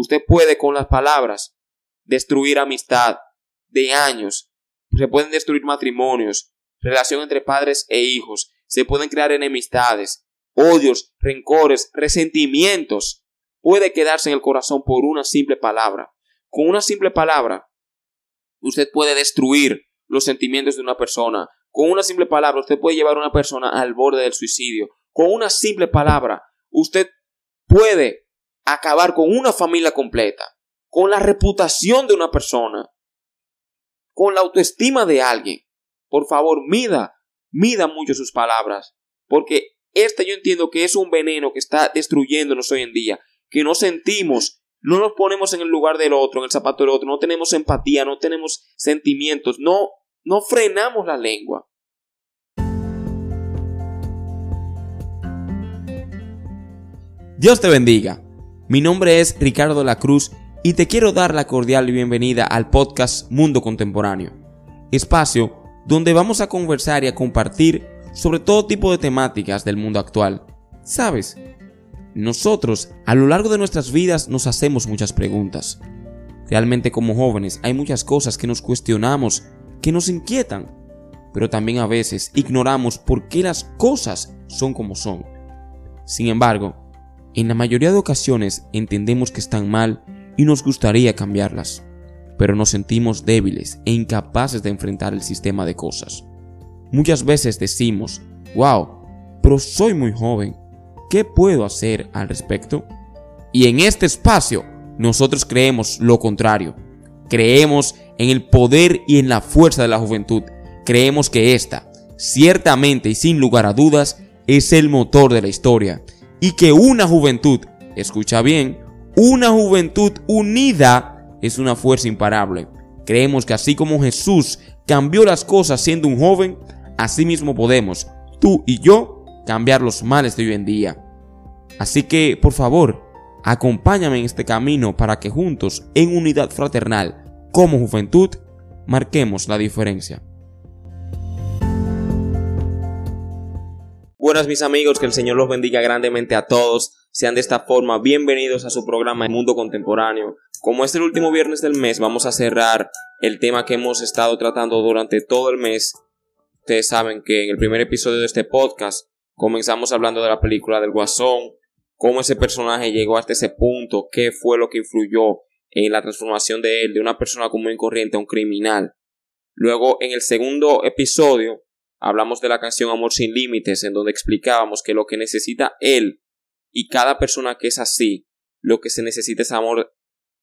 Usted puede con las palabras destruir amistad de años. Se pueden destruir matrimonios, relación entre padres e hijos. Se pueden crear enemistades, odios, rencores, resentimientos. Puede quedarse en el corazón por una simple palabra. Con una simple palabra, usted puede destruir los sentimientos de una persona. Con una simple palabra, usted puede llevar a una persona al borde del suicidio. Con una simple palabra, usted puede acabar con una familia completa, con la reputación de una persona, con la autoestima de alguien. Por favor, mida, mida mucho sus palabras, porque este yo entiendo que es un veneno que está destruyéndonos hoy en día, que no sentimos, no nos ponemos en el lugar del otro, en el zapato del otro, no tenemos empatía, no tenemos sentimientos, no, no frenamos la lengua. Dios te bendiga. Mi nombre es Ricardo La Cruz y te quiero dar la cordial bienvenida al podcast Mundo Contemporáneo, espacio donde vamos a conversar y a compartir sobre todo tipo de temáticas del mundo actual. ¿Sabes? Nosotros, a lo largo de nuestras vidas, nos hacemos muchas preguntas. Realmente como jóvenes hay muchas cosas que nos cuestionamos, que nos inquietan, pero también a veces ignoramos por qué las cosas son como son. Sin embargo, en la mayoría de ocasiones entendemos que están mal y nos gustaría cambiarlas, pero nos sentimos débiles e incapaces de enfrentar el sistema de cosas. Muchas veces decimos, wow, pero soy muy joven, ¿qué puedo hacer al respecto? Y en este espacio nosotros creemos lo contrario. Creemos en el poder y en la fuerza de la juventud. Creemos que esta, ciertamente y sin lugar a dudas, es el motor de la historia. Y que una juventud, escucha bien, una juventud unida es una fuerza imparable. Creemos que así como Jesús cambió las cosas siendo un joven, así mismo podemos, tú y yo, cambiar los males de hoy en día. Así que, por favor, acompáñame en este camino para que juntos, en unidad fraternal, como juventud, marquemos la diferencia. Buenas mis amigos, que el Señor los bendiga grandemente a todos. Sean de esta forma bienvenidos a su programa El Mundo Contemporáneo. Como es el último viernes del mes, vamos a cerrar el tema que hemos estado tratando durante todo el mes. Ustedes saben que en el primer episodio de este podcast comenzamos hablando de la película del Guasón, cómo ese personaje llegó hasta ese punto, qué fue lo que influyó en la transformación de él de una persona común y corriente a un criminal. Luego, en el segundo episodio, hablamos de la canción Amor sin Límites, en donde explicábamos que lo que necesita él y cada persona que es así, lo que se necesita es amor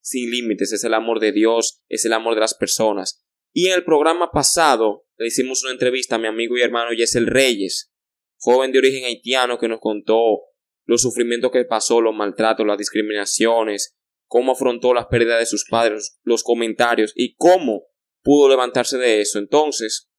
sin límites, es el amor de Dios, es el amor de las personas. Y en el programa pasado le hicimos una entrevista a mi amigo y hermano Yesel Reyes, joven de origen haitiano que nos contó los sufrimientos que pasó, los maltratos, las discriminaciones, cómo afrontó las pérdidas de sus padres, los comentarios y cómo pudo levantarse de eso. Entonces,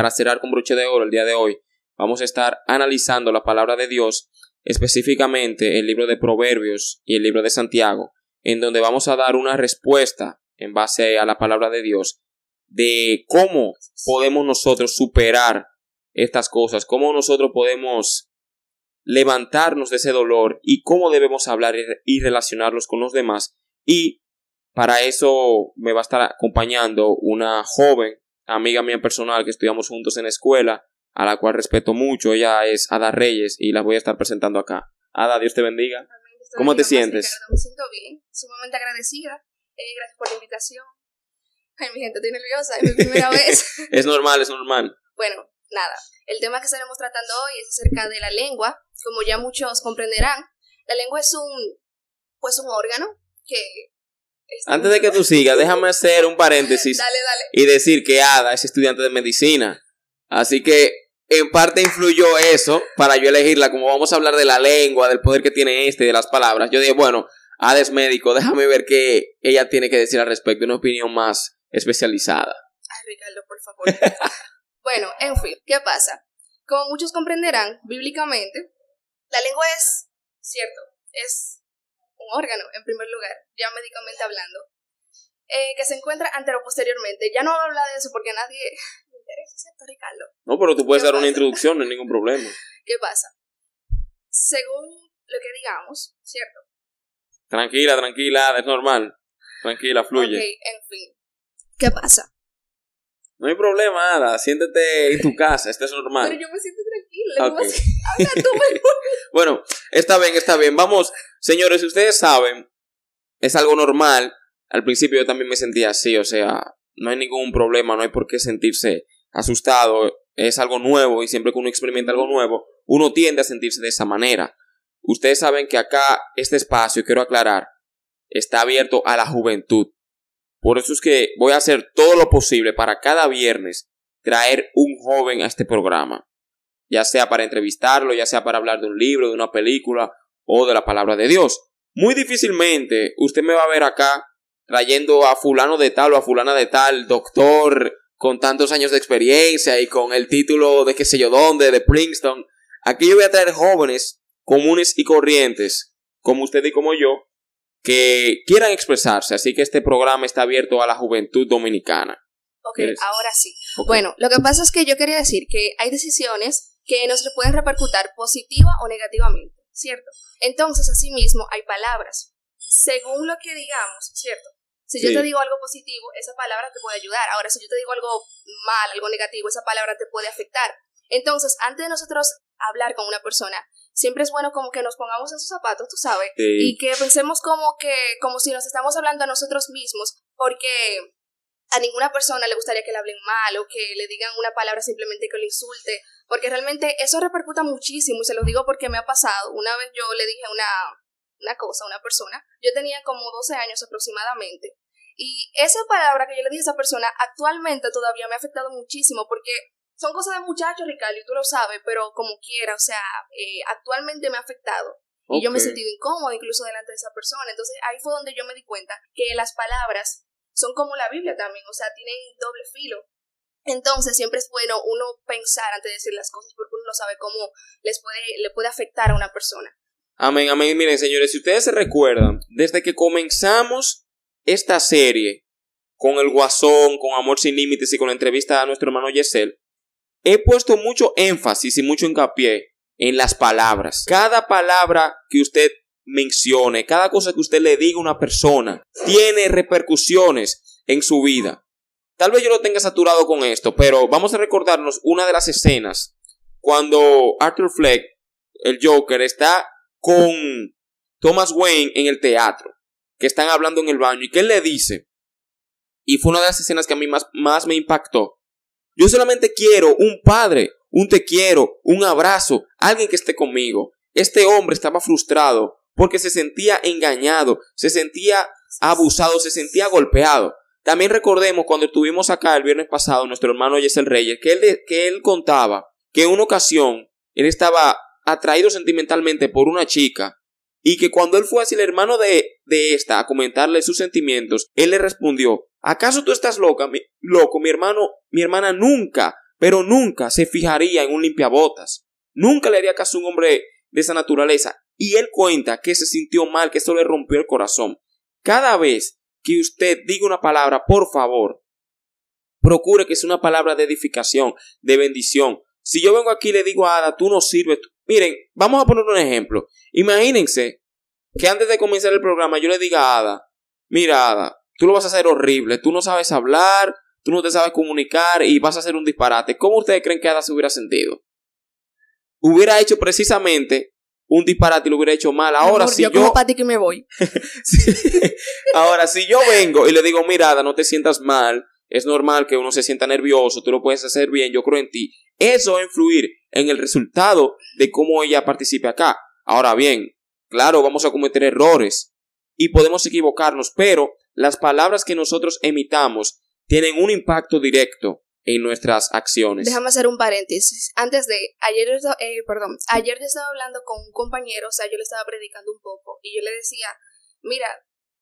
para cerrar con broche de oro el día de hoy, vamos a estar analizando la palabra de Dios, específicamente el libro de Proverbios y el libro de Santiago, en donde vamos a dar una respuesta en base a la palabra de Dios de cómo podemos nosotros superar estas cosas, cómo nosotros podemos levantarnos de ese dolor y cómo debemos hablar y relacionarlos con los demás. Y para eso me va a estar acompañando una joven amiga mía personal que estudiamos juntos en la escuela, a la cual respeto mucho. Ella es Ada Reyes y la voy a estar presentando acá. Ada, Dios te bendiga. ¿Cómo te sientes? Me siento bien, sumamente agradecida. Eh, gracias por la invitación. Ay, mi gente, estoy nerviosa, es mi primera vez. es normal, es normal. Bueno, nada. El tema que estaremos tratando hoy es acerca de la lengua. Como ya muchos comprenderán, la lengua es un, pues un órgano que antes de que tú sigas, déjame hacer un paréntesis dale, dale. y decir que Ada es estudiante de medicina. Así que en parte influyó eso para yo elegirla. Como vamos a hablar de la lengua, del poder que tiene este y de las palabras, yo dije, bueno, Ada es médico, déjame ver qué ella tiene que decir al respecto, una opinión más especializada. Ay, Ricardo, por favor. bueno, en fin, ¿qué pasa? Como muchos comprenderán, bíblicamente, la lengua es, cierto, es órgano, en primer lugar, ya médicamente hablando, eh, que se encuentra anteroposteriormente. Ya no voy a hablar de eso porque a nadie le interesa, ¿cierto, Ricardo? No, pero tú puedes dar una introducción, no hay ningún problema. ¿Qué pasa? Según lo que digamos, ¿cierto? Tranquila, tranquila, es normal. Tranquila, fluye. Ok, en fin. ¿Qué pasa? No hay problema, Ada. Siéntete en tu casa, esto es normal. Pero yo me siento tranquila. Ok. ¿cómo así? Habla tú mejor. Bueno, está bien, está bien. Vamos, señores, ustedes saben, es algo normal. Al principio yo también me sentía así, o sea, no hay ningún problema, no hay por qué sentirse asustado. Es algo nuevo y siempre que uno experimenta algo nuevo, uno tiende a sentirse de esa manera. Ustedes saben que acá este espacio, quiero aclarar, está abierto a la juventud. Por eso es que voy a hacer todo lo posible para cada viernes traer un joven a este programa. Ya sea para entrevistarlo, ya sea para hablar de un libro, de una película o de la palabra de Dios. Muy difícilmente usted me va a ver acá trayendo a fulano de tal o a fulana de tal, doctor con tantos años de experiencia y con el título de qué sé yo dónde, de Princeton. Aquí yo voy a traer jóvenes comunes y corrientes, como usted y como yo, que quieran expresarse. Así que este programa está abierto a la juventud dominicana. Ok, ¿Quieres? ahora sí. Ok. Bueno, lo que pasa es que yo quería decir que hay decisiones que nos pueden repercutir positiva o negativamente, ¿cierto? Entonces, asimismo, hay palabras. Según lo que digamos, ¿cierto? Si yo Sí. te digo algo positivo, esa palabra te puede ayudar. Ahora, si yo te digo algo mal, algo negativo, esa palabra te puede afectar. Entonces, antes de nosotros hablar con una persona, siempre es bueno como que nos pongamos en sus zapatos, tú sabes, Sí. y que pensemos como que, como si nos estamos hablando a nosotros mismos, porque a ninguna persona le gustaría que le hablen mal o que le digan una palabra simplemente que lo insulte, porque realmente eso repercuta muchísimo y se lo digo porque me ha pasado. Una vez yo le dije una, una cosa a una persona, yo tenía como 12 años aproximadamente, y esa palabra que yo le dije a esa persona actualmente todavía me ha afectado muchísimo porque son cosas de muchachos, Ricardo, y tú lo sabes, pero como quiera, o sea, eh, actualmente me ha afectado. Y yo me he sentido incómoda incluso delante de esa persona. Entonces ahí fue donde yo me di cuenta que las palabras son como la Biblia también, o sea, tienen doble filo. Entonces siempre es bueno uno pensar antes de decir las cosas porque uno no sabe cómo les puede, le puede afectar a una persona. Amén, amén. Miren, señores, si ustedes se recuerdan, desde que comenzamos esta serie con el Guasón, con Amor Sin Límites y con la entrevista a nuestro hermano Yesel, he puesto mucho énfasis y mucho hincapié en las palabras. Cada palabra que usted mencione, cada cosa que usted le diga a una persona, tiene repercusiones en su vida. Tal vez yo lo tenga saturado con esto, pero vamos a recordarnos una de las escenas cuando Arthur Fleck, el Joker, está con Thomas Wayne en el teatro, que están hablando en el baño y que él le dice, y fue una de las escenas que a mí más, más me impactó, yo solamente quiero un padre, un te quiero, un abrazo, alguien que esté conmigo. Este hombre estaba frustrado porque se sentía engañado, se sentía abusado, se sentía golpeado. También recordemos cuando estuvimos acá el viernes pasado, nuestro hermano Yesel Reyes, que él, que él contaba que en una ocasión él estaba atraído sentimentalmente por una chica y que cuando él fue hacia el hermano de, de esta a comentarle sus sentimientos, él le respondió, ¿acaso tú estás loca, loco? Mi hermano, mi hermana nunca, pero nunca se fijaría en un limpiabotas. Nunca le haría caso a un hombre de esa naturaleza. Y él cuenta que se sintió mal, que eso le rompió el corazón. Cada vez que usted diga una palabra, por favor, procure que sea una palabra de edificación, de bendición. Si yo vengo aquí y le digo a Ada, tú no sirves. Miren, vamos a poner un ejemplo. Imagínense que antes de comenzar el programa yo le diga a Ada, mira Ada, tú lo vas a hacer horrible, tú no sabes hablar, tú no te sabes comunicar y vas a hacer un disparate. ¿Cómo ustedes creen que Ada se hubiera sentido? Hubiera hecho precisamente un disparate y lo hubiera hecho mal. Ahora Amor, si yo como para ti que me voy. Sí. Ahora, si yo vengo y le digo, mira, Ada, no te sientas mal, es normal que uno se sienta nervioso, tú lo puedes hacer bien, yo creo en ti. Eso va a influir en el resultado de cómo ella participe acá. Ahora bien, claro, vamos a cometer errores y podemos equivocarnos, pero las palabras que nosotros emitamos tienen un impacto directo en nuestras acciones. Déjame hacer un paréntesis. Antes de, ayer, yo estaba- eh, perdón, ayer yo estaba hablando con un compañero, o sea, yo le estaba predicando un poco, y yo le decía, mira,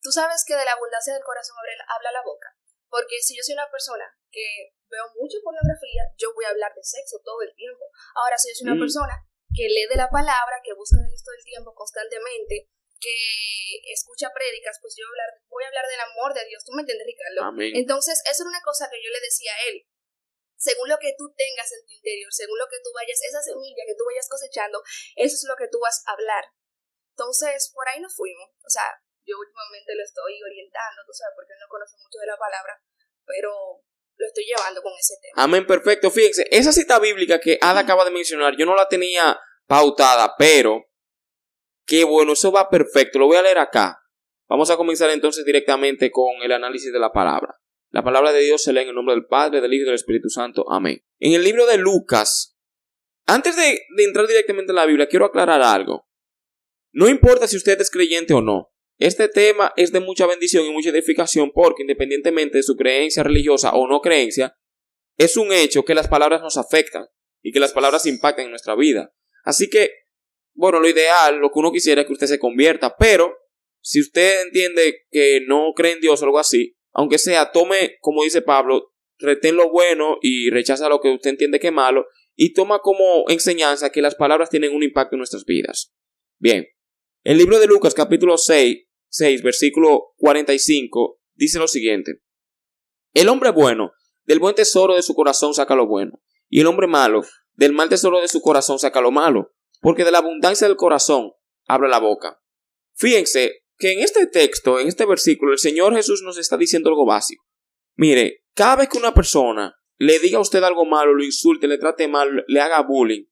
tú sabes que de la abundancia del corazón habla la boca, porque si yo soy una persona que veo mucho pornografía, yo voy a hablar de sexo todo el tiempo. Ahora, si yo soy una Mm. persona que lee de la palabra, que busca de esto el tiempo, constantemente, que escucha prédicas, pues yo voy a hablar, voy a hablar del amor de Dios. ¿Tú me entiendes, Ricardo? Amén. Entonces, eso era una cosa que yo le decía a él. Según lo que tú tengas en tu interior, según lo que tú vayas, esa semilla que tú vayas cosechando, eso es lo que tú vas a hablar. Entonces, por ahí nos fuimos. O sea, yo últimamente lo estoy orientando, tú sabes, porque él no conoce mucho de la palabra, pero lo estoy llevando con ese tema. Amén, perfecto. Fíjense, esa cita bíblica que Ada acaba de mencionar, yo no la tenía pautada, pero qué bueno, eso va perfecto. Lo voy a leer acá. Vamos a comenzar entonces directamente con el análisis de la palabra. La palabra de Dios se lee en el nombre del Padre, del Hijo y del Espíritu Santo. Amén. En el libro de Lucas, antes de, de entrar directamente en la Biblia, quiero aclarar algo. No importa si usted es creyente o no. Este tema es de mucha bendición y mucha edificación porque independientemente de su creencia religiosa o no creencia, es un hecho que las palabras nos afectan y que las palabras impactan en nuestra vida. Así que, bueno, lo ideal, lo que uno quisiera es que usted se convierta, pero si usted entiende que no cree en Dios o algo así, aunque sea, tome, como dice Pablo, retén lo bueno y rechaza lo que usted entiende que es malo y toma como enseñanza que las palabras tienen un impacto en nuestras vidas. Bien, el libro de Lucas capítulo 6 6, versículo 45, dice lo siguiente. El hombre bueno, del buen tesoro de su corazón saca lo bueno, y el hombre malo, del mal tesoro de su corazón saca lo malo, porque de la abundancia del corazón abre la boca. Fíjense que en este texto, en este versículo, el Señor Jesús nos está diciendo algo básico. Mire, cada vez que una persona le diga a usted algo malo, lo insulte, le trate mal, le haga bullying,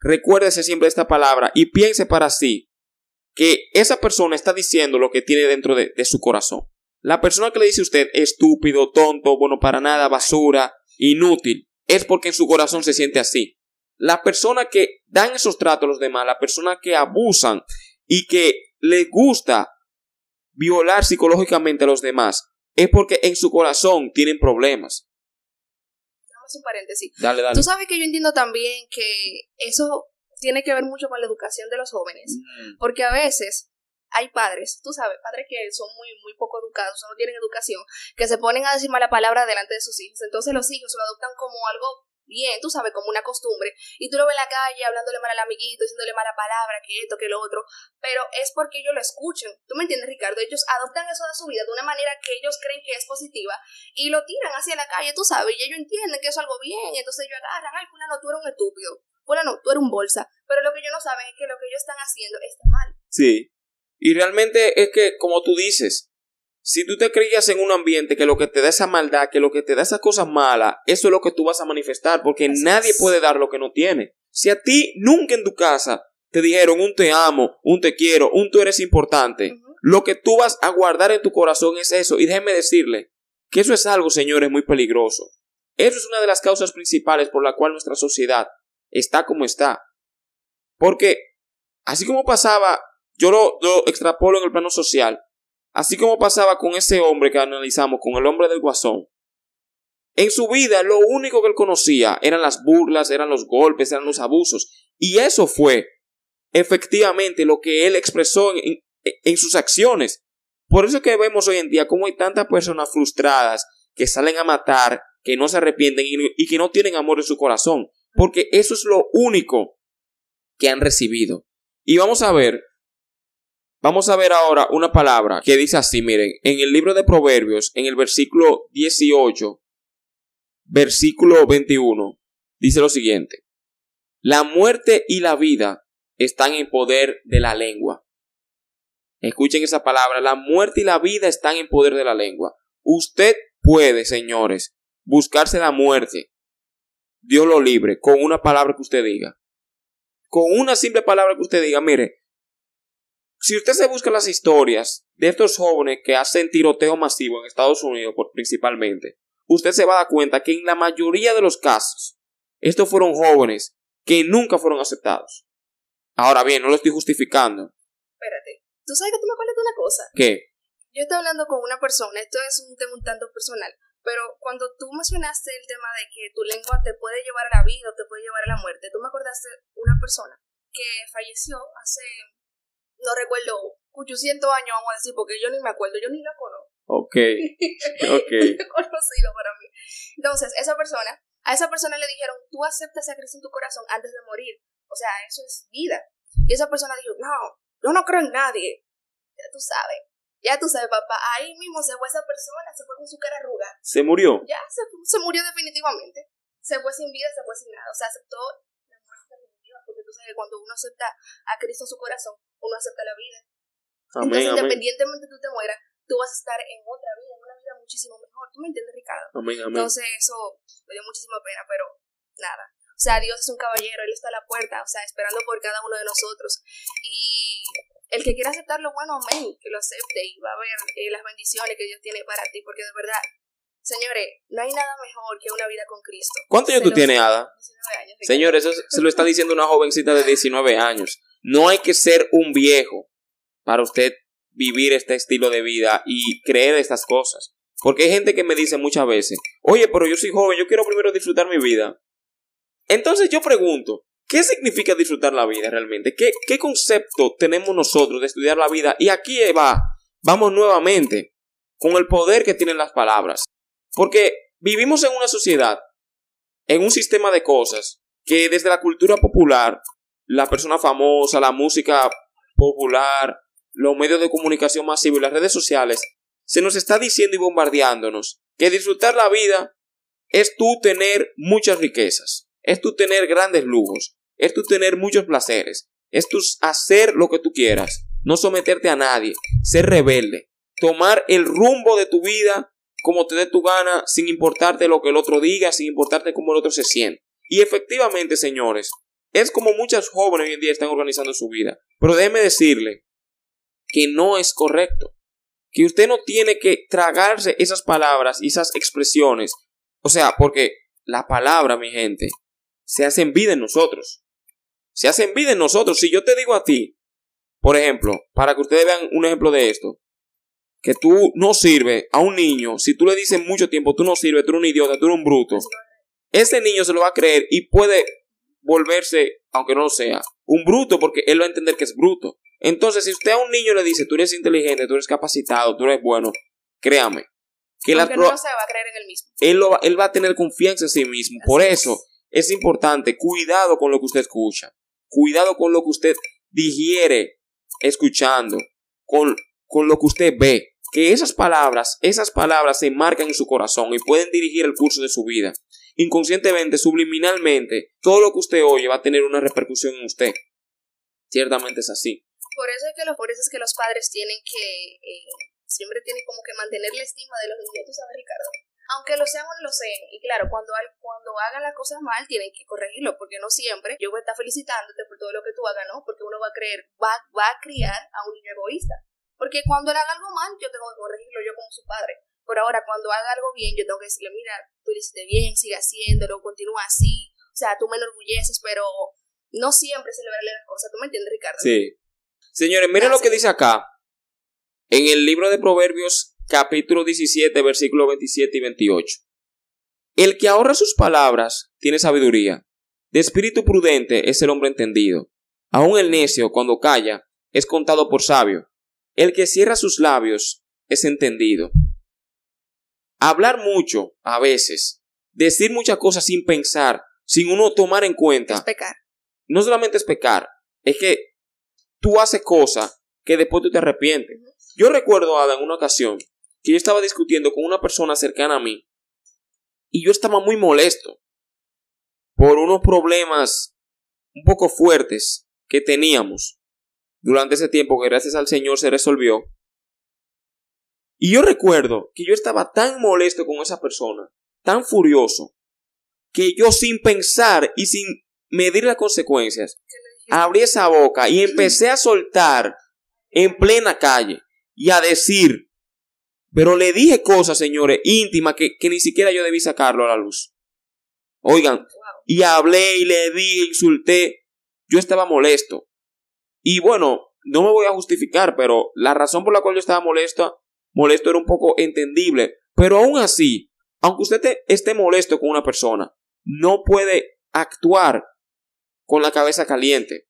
recuérdese siempre esta palabra y piense para sí que esa persona está diciendo lo que tiene dentro de, su corazón. La persona que le dice a usted estúpido, tonto, bueno para nada, basura, inútil, es porque en su corazón se siente así. La persona que dan esos tratos a los demás, la persona que abusan y que le gusta violar psicológicamente a los demás, es porque en su corazón tienen problemas. Un paréntesis. Dale, dale. Tú sabes que yo entiendo también que eso tiene que ver mucho con la educación de los jóvenes, mm. porque a veces hay padres, tú sabes, padres que son muy, muy poco educados, no tienen educación, que se ponen a decir mala palabra delante de sus hijos, entonces los hijos lo adoptan como algo bien, tú sabes, como una costumbre, y tú lo ves en la calle hablándole mal al amiguito, diciéndole mala palabra, que esto, que lo otro, pero es porque ellos lo escuchan, ¿tú me entiendes, Ricardo? Ellos adoptan eso de su vida de una manera que ellos creen que es positiva y lo tiran hacia la calle, tú sabes, y ellos entienden que eso es algo bien, y entonces ellos agarran, ay, fulano, tú eres un estúpido, bueno, no, tú eres un bolsa. Pero lo que ellos no saben es que lo que ellos están haciendo está mal. Sí. Y realmente es que, como tú dices, si tú te creías en un ambiente que lo que te da esa maldad, que lo que te da esas cosas malas, eso es lo que tú vas a manifestar, porque nadie puede dar lo que no tiene. Si a ti nunca en tu casa te dijeron un te amo, un te quiero, un tú eres importante, lo que tú vas a guardar en tu corazón es eso. Y déjeme decirle que eso es algo, señores, muy peligroso. Eso es una de las causas principales por la cual nuestra sociedad está como está. Porque así como pasaba, yo lo, extrapolo en el plano social, así como pasaba con ese hombre que analizamos, con el hombre del guasón, en su vida lo único que él conocía eran las burlas, eran los golpes, eran los abusos. Y eso fue efectivamente lo que él expresó en, en sus acciones. Por eso que vemos hoy en día cómo hay tantas personas frustradas que salen a matar, que no se arrepienten y que no tienen amor en su corazón porque eso es lo único que han recibido. Y vamos a ver, vamos a ver ahora una palabra que dice así, miren, en el libro de Proverbios, en el versículo 18, versículo 21, dice lo siguiente, la muerte y la vida están en poder de la lengua. Escuchen esa palabra, la muerte y la vida están en poder de la lengua. Usted puede, señores, buscarse la muerte, Dios lo libre, con una palabra que usted diga. Con una simple palabra que usted diga, mire, si usted se busca las historias de estos jóvenes que hacen tiroteo masivo en Estados Unidos principalmente, usted se va a dar cuenta que en la mayoría de los casos, estos fueron jóvenes que nunca fueron aceptados. Ahora bien, no lo estoy justificando. Espérate, ¿tú sabes que tú me acuerdas de una cosa? ¿Qué? Yo estoy hablando con una persona, esto es un tema un tanto personal, pero cuando tú mencionaste el tema de que tu lengua te puede llevar a la vida o te puede llevar a la muerte, tú me acordaste de una persona que falleció hace, no recuerdo, 800 años, vamos a decir, porque yo ni me acuerdo, yo ni la conozco. Ok. Ok. conocido para mí. Entonces, esa persona, a esa persona le dijeron, tú aceptas a Cristo en tu corazón antes de morir. O sea, eso es vida. Y esa persona dijo, no, yo no creo en nadie. Ya tú sabes. Ya tú sabes, papá, ahí mismo se fue esa persona, se fue con su cara arrugada. ¿Se murió? Ya, se, se murió definitivamente. Se fue sin vida, se fue sin nada. O sea, aceptó la muerte definitiva, porque tú sabes que cuando uno acepta a Cristo en su corazón, uno acepta la vida. Amén, Entonces, amén. independientemente tú te mueras, tú vas a estar en otra vida, en una vida muchísimo mejor. ¿Tú me entiendes, Ricardo? Amén, amén. Entonces, eso me dio muchísima pena, pero nada. O sea, Dios es un caballero, Él está a la puerta, o sea, esperando por cada uno de nosotros. Y el que quiera aceptarlo, bueno, amén, que lo acepte y va a ver eh, las bendiciones que Dios tiene para ti, porque de verdad, señores, no hay nada mejor que una vida con Cristo. ¿Cuántos años tú tienes, Ada? 19 años. Señor, eso se lo está diciendo una jovencita de 19 años. No hay que ser un viejo para usted vivir este estilo de vida y creer estas cosas. Porque hay gente que me dice muchas veces, oye, pero yo soy joven, yo quiero primero disfrutar mi vida. Entonces yo pregunto, ¿qué significa disfrutar la vida realmente? ¿Qué, concepto tenemos nosotros de estudiar la vida? Y aquí va, vamos nuevamente con el poder que tienen las palabras. Porque vivimos en una sociedad, en un sistema de cosas, que desde la cultura popular, la persona famosa, la música popular, los medios de comunicación masivos y las redes sociales, se nos está diciendo y bombardeándonos que disfrutar la vida es tú tener muchas riquezas, es tú tener grandes lujos, es tú tener muchos placeres, es tú hacer lo que tú quieras, no someterte a nadie, ser rebelde, tomar el rumbo de tu vida como te dé tu gana, sin importarte lo que el otro diga, sin importarte cómo el otro se siente. Y efectivamente, señores, es como muchas jóvenes hoy en día están organizando su vida. Pero déjeme decirle que no es correcto. Que usted no tiene que tragarse esas palabras y esas expresiones. O sea, porque la palabra, mi gente, se hace en vida en nosotros. Se hace en vida en nosotros. Si yo te digo a ti, por ejemplo, para que ustedes vean un ejemplo de esto, que tú no sirves a un niño, si tú le dices mucho tiempo, tú no sirves, tú eres un idiota, tú eres un bruto, ese niño se lo va a creer y puede volverse, aunque no lo sea, un bruto porque él va a entender que es bruto. Entonces, si usted a un niño le dice, tú eres inteligente, tú eres capacitado, tú eres bueno, créame, que no lo va a creer en el mismo. él, lo va, él va a tener confianza en sí mismo. Por eso es importante, cuidado con lo que usted escucha, cuidado con lo que usted digiere escuchando, con, con lo que usted ve. Que esas palabras, esas palabras se marcan en su corazón y pueden dirigir el curso de su vida. Inconscientemente, subliminalmente, todo lo que usted oye va a tener una repercusión en usted. Ciertamente es así. Por eso es que los, por eso es que los padres tienen que, eh, siempre tienen como que mantener la estima de los niños, tú sabes, Ricardo. Aunque lo sean o no lo sean. Y claro, cuando, cuando hagan las cosas mal, tienen que corregirlo, porque no siempre yo voy a estar felicitándote por todo lo que tú hagas, ¿no? Porque uno va a creer, va, va a criar a un niño egoísta. Porque cuando él haga algo mal, yo tengo que corregirlo yo como su padre. Por ahora, cuando haga algo bien, yo tengo que decirle, mira, tú lo hiciste bien, sigue haciéndolo, continúa así. O sea, tú me enorgulleces, pero no siempre celebrarle las cosas. ¿Tú me entiendes, Ricardo? Sí. Señores, miren lo que dice acá. En el libro de Proverbios, capítulo 17, versículos 27 y 28. El que ahorra sus palabras tiene sabiduría. De espíritu prudente es el hombre entendido. Aun el necio, cuando calla, es contado por sabio. El que cierra sus labios es entendido. Hablar mucho, a veces, decir muchas cosas sin pensar, sin uno tomar en cuenta, Es pecar. no solamente es pecar, es que tú haces cosas que después tú te arrepientes. Yo recuerdo, Ada, en una ocasión, que yo estaba discutiendo con una persona cercana a mí y yo estaba muy molesto por unos problemas un poco fuertes que teníamos durante ese tiempo que gracias al Señor se resolvió. Y yo recuerdo que yo estaba tan molesto con esa persona, tan furioso, que yo sin pensar y sin medir las consecuencias, abrí esa boca y empecé a soltar en plena calle y a decir, pero le dije cosas, señores, íntimas que, que ni siquiera yo debí sacarlo a la luz. Oigan, Wow. y hablé y le di, insulté, yo estaba molesto. Y bueno, no me voy a justificar, pero la razón por la cual yo estaba molesto, molesto era un poco entendible. Pero aún así, aunque usted te- esté molesto con una persona, no puede actuar con la cabeza caliente.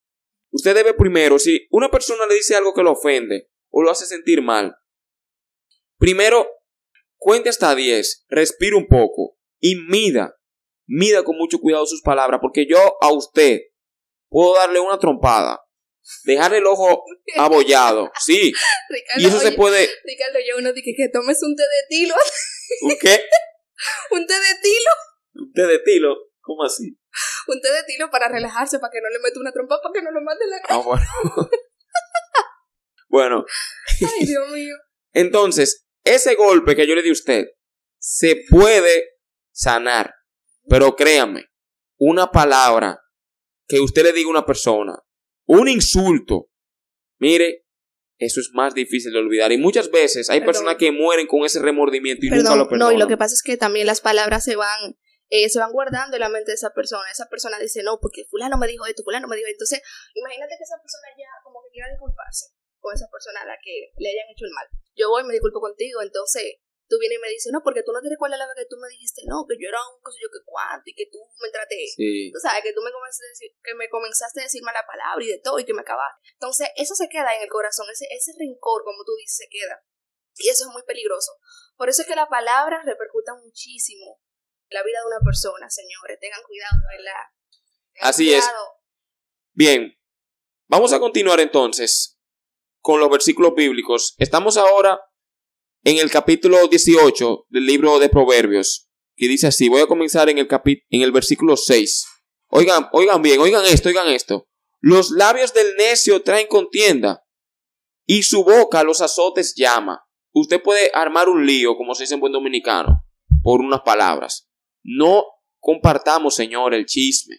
Usted debe primero, si una persona le dice algo que lo ofende o lo hace sentir mal, primero cuente hasta 10, respire un poco y mida, mida con mucho cuidado sus palabras, porque yo a usted puedo darle una trompada, dejarle el ojo abollado, sí, Ricardo, y eso se puede, Ricardo, yo uno dije que tomes un té de tilo. ¿un qué? un té de tilo. ¿Un té de tilo? ¿Cómo así? Un té de tilo para relajarse, para que no le meta una trompa, para que no lo mande en la cara. Ah, bueno. Bueno. Ay, Dios mío. Entonces, ese golpe que yo le di a usted se puede sanar. Pero créame, una palabra que usted le diga a una persona, un insulto, mire, eso es más difícil de olvidar. Y muchas veces hay Perdón. personas que mueren con ese remordimiento y nunca lo no, perdonan. y lo que pasa es que también las palabras se van, eh, se van guardando en la mente de esa persona. Esa persona dice, no, porque fulano me dijo esto, fulano me dijo esto. Entonces, imagínate que esa persona ya como que quiera disculparse con esa persona a la que le hayan hecho el mal. Yo voy y me disculpo contigo, entonces tú vienes y me dices, no, porque tú no te recuerdas la vez que tú me dijiste, no, que yo era un cosa yo que cuánto y que tú me traté Sí. tú sabes, que tú me comenzaste a decir, que me comenzaste a decir mala palabra y de todo y que me acabaste. Entonces, eso se queda en el corazón, ese, ese rencor, como tú dices, se queda. Y eso es muy peligroso. Por eso es que las palabras repercutan muchísimo en la vida de una persona, señores. Tengan cuidado, ¿verdad? Tengan Así es. cuidado. Bien, vamos a continuar entonces con los versículos bíblicos. Estamos ahora en el capítulo 18 del libro de Proverbios, que dice así, voy a comenzar en el, capi- en el versículo 6. Oigan, oigan bien, oigan esto, oigan esto. Los labios del necio traen contienda y su boca los azotes llama. Usted puede armar un lío, como se dice en buen dominicano, por unas palabras. No compartamos, Señor, el chisme.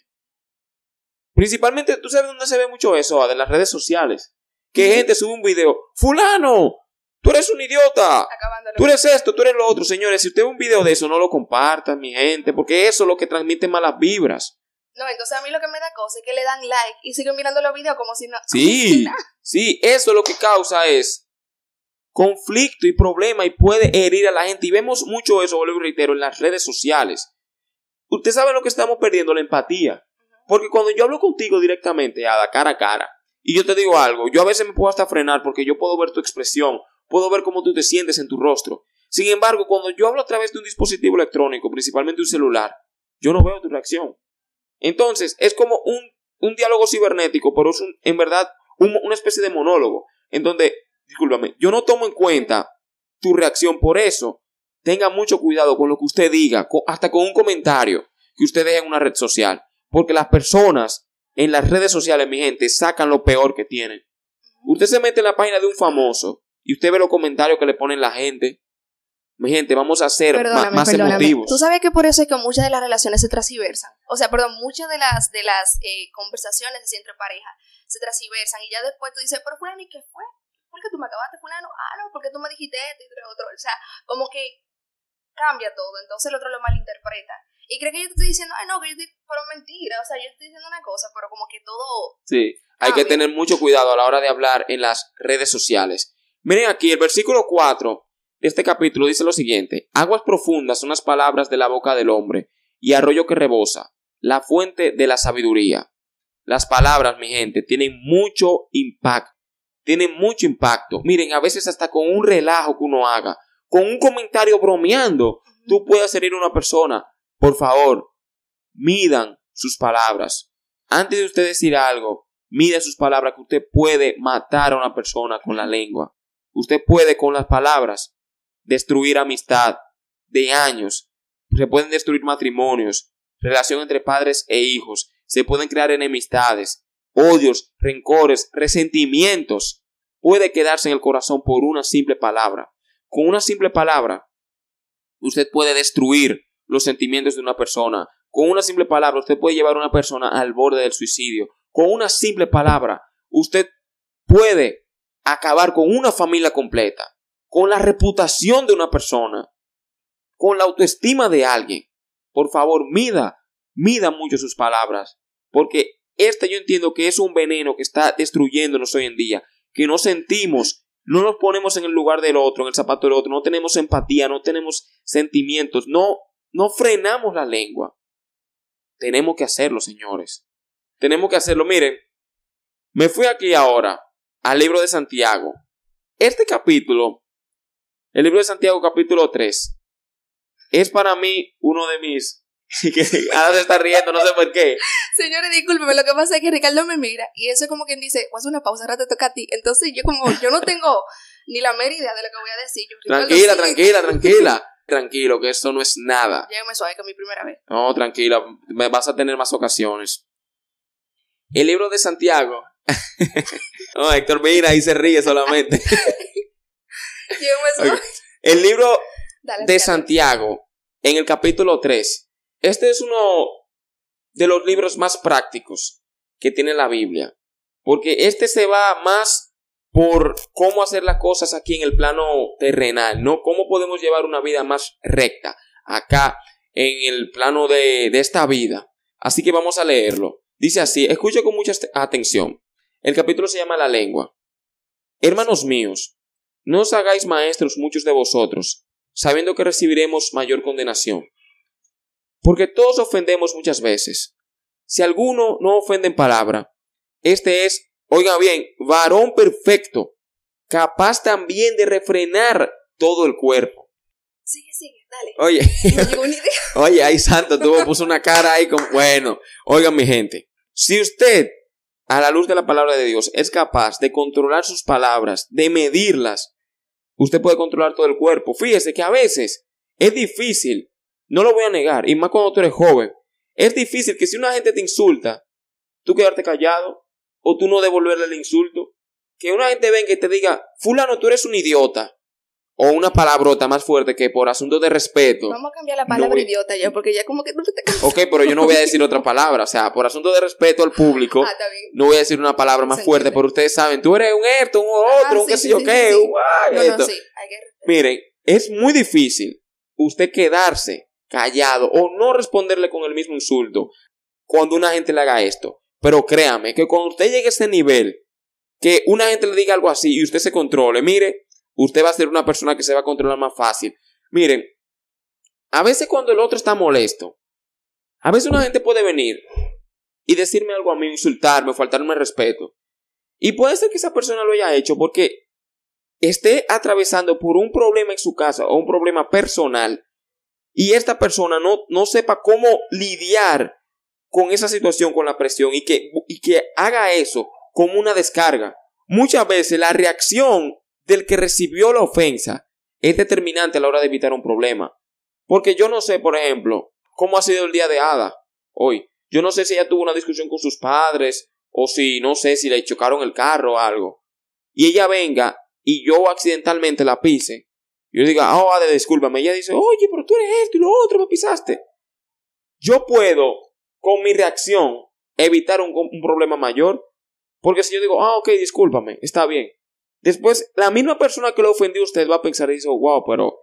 Principalmente, ¿tú sabes dónde se ve mucho eso? Ada? En las redes sociales. Que gente sube un video. Fulano, tú eres un idiota. Acabándolo. Tú eres esto, tú eres lo otro. Señores, si usted ve un video de eso, no lo compartan, mi gente. Porque eso es lo que transmite malas vibras. No, entonces a mí lo que me da cosa es que le dan like y siguen mirando los videos como si no. Sí, sí, eso lo que causa es conflicto y problema y puede herir a la gente. Y vemos mucho eso, vuelvo y reitero, en las redes sociales. Usted sabe lo que estamos perdiendo, la empatía. Porque cuando yo hablo contigo directamente, Ada, cara a cara, y yo te digo algo, yo a veces me puedo hasta frenar porque yo puedo ver tu expresión, puedo ver cómo tú te sientes en tu rostro. Sin embargo, cuando yo hablo a través de un dispositivo electrónico, principalmente un celular, yo no veo tu reacción. Entonces, es como un, un diálogo cibernético, pero es en verdad un- una especie de monólogo, en donde, discúlpame, yo no tomo en cuenta tu reacción. Por eso, tenga mucho cuidado con lo que usted diga, hasta con un comentario que usted deje en una red social. Porque las personas en las redes sociales, mi gente, sacan lo peor que tienen. Usted se mete en la página de un famoso y usted ve los comentarios que le ponen la gente. Mi gente, vamos a ser Perdóname, más perdóname. emotivos. Tú sabes que por eso es que muchas de las relaciones se transversan. O sea, perdón, muchas de las de las eh, conversaciones así entre pareja se transversan y ya después tú dices, pero fulano, ¿y qué fue? ¿Por qué tú me acabaste, fulano? Ah, no, porque tú me dijiste esto y otro. O sea, como que cambia todo, entonces el otro lo malinterpreta. Y cree que yo te estoy diciendo, ay, no, que yo estoy, pero mentira, o sea, yo estoy diciendo una cosa, pero como que todo... Sí, hay que tener mucho cuidado a la hora de hablar en las redes sociales. Miren aquí, el versículo 4 de este capítulo dice lo siguiente: Aguas profundas son las palabras de la boca del hombre, y arroyo que rebosa, la fuente de la sabiduría. Las palabras, mi gente, tienen mucho impacto. Tienen mucho impacto. Miren, a veces hasta con un relajo que uno haga, con un comentario bromeando, tú puedes herir a una persona. Por favor, midan sus palabras. Antes de usted decir algo, mida sus palabras que usted puede matar a una persona con la lengua. Usted puede con las palabras destruir amistad de años. Se pueden destruir matrimonios, relación entre padres e hijos. Se pueden crear enemistades, odios, rencores, resentimientos. Puede quedarse en el corazón por una simple palabra. Con una simple palabra, usted puede destruir los sentimientos de una persona. Con una simple palabra, usted puede llevar a una persona al borde del suicidio. Con una simple palabra, usted puede acabar con una familia completa, con la reputación de una persona, con la autoestima de alguien. Por favor, mida, mida mucho sus palabras, porque este yo entiendo que es un veneno que está destruyéndonos hoy en día, que no sentimos, no nos ponemos en el lugar del otro, en el zapato del otro, no tenemos empatía, no tenemos sentimientos, no, no frenamos la lengua. Tenemos que hacerlo, señores. Tenemos que hacerlo. Miren, me fui aquí ahora al libro de Santiago. Este capítulo, el libro de Santiago capítulo 3, es para mí uno de mis... ahora se está riendo, no sé por qué. Señores, discúlpeme, lo que pasa es que Ricardo me mira y eso es como quien dice, haz una pausa, ahora te toca a ti. Entonces yo como, yo no tengo ni la mera idea de lo que voy a decir. Yo, Ricardo, Tranquila, sí, tranquila, tranquila. Tranquilo, que esto no es nada. Llévame suave, que es mi primera vez. No, tranquila, me vas a tener más ocasiones. El libro de Santiago. No, Héctor mira y se ríe solamente. ¿Quién me Ok. El libro Dale, de. Santiago, en el capítulo 3. Este es uno de los libros más prácticos que tiene la Biblia. Porque este se va más por cómo hacer las cosas aquí en el plano terrenal, ¿no? Cómo podemos llevar una vida más recta acá en el plano de, esta vida. Así que vamos a leerlo. Dice así, escucha con mucha atención. El capítulo se llama La lengua. Hermanos míos, no os hagáis maestros muchos de vosotros, sabiendo que recibiremos mayor condenación. Porque todos ofendemos muchas veces. Si alguno no ofende en palabra, este es, oiga bien, varón perfecto, capaz también de refrenar todo el cuerpo. Sigue, sigue, dale. Oye, No idea. oye, ahí santo, tuvo, puso una cara ahí con, bueno, oigan mi gente, si usted, a la luz de la palabra de Dios, es capaz de controlar sus palabras, de medirlas, usted puede controlar todo el cuerpo. Fíjese que a veces es difícil, no lo voy a negar, y más cuando tú eres joven, es difícil que si una gente te insulta, tú quedarte callado o tú no devolverle el insulto. Que una gente venga y te diga, fulano, tú eres un idiota. O una palabrota más fuerte que por asunto de respeto. Vamos a cambiar la palabra voy- idiota ya, porque ya como que tú te cansas. Ok, pero yo no voy a decir otra palabra. O sea, por asunto de respeto al público, Ah, no voy a decir una palabra más fuerte, pero ustedes saben, tú eres un esto, un Ah, otro, un qué sé yo qué, No, no, Miren, es muy difícil usted quedarse callado o no responderle con el mismo insulto cuando una gente le haga esto. Pero créame que cuando usted llegue a ese nivel, que una gente le diga algo así y usted se controle, mire, usted va a ser una persona que se va a controlar más fácil. Miren, a veces cuando el otro está molesto, a veces una gente puede venir y decirme algo a mí, insultarme, faltarme el respeto. Y puede ser que esa persona lo haya hecho porque esté atravesando por un problema en su casa o un problema personal y esta persona no, no sepa cómo lidiar con esa situación, con la presión y que, y que haga eso como una descarga. Muchas veces la reacción del que recibió la ofensa es determinante a la hora de evitar un problema. Porque yo no sé, por ejemplo, cómo ha sido el día de Ada hoy. Yo no sé si ella tuvo una discusión con sus padres o si no sé si le chocaron el carro o algo. Y ella venga y yo accidentalmente la pise. Yo diga, oh, Ada, discúlpame. Ella dice, oye, pero tú eres esto y lo otro, me pisaste. Yo puedo, con mi reacción, evitar un, problema mayor. Porque si yo digo, ah, ok, discúlpame, está bien. Después, la misma persona que lo ofendió usted va a pensar y dice, wow, pero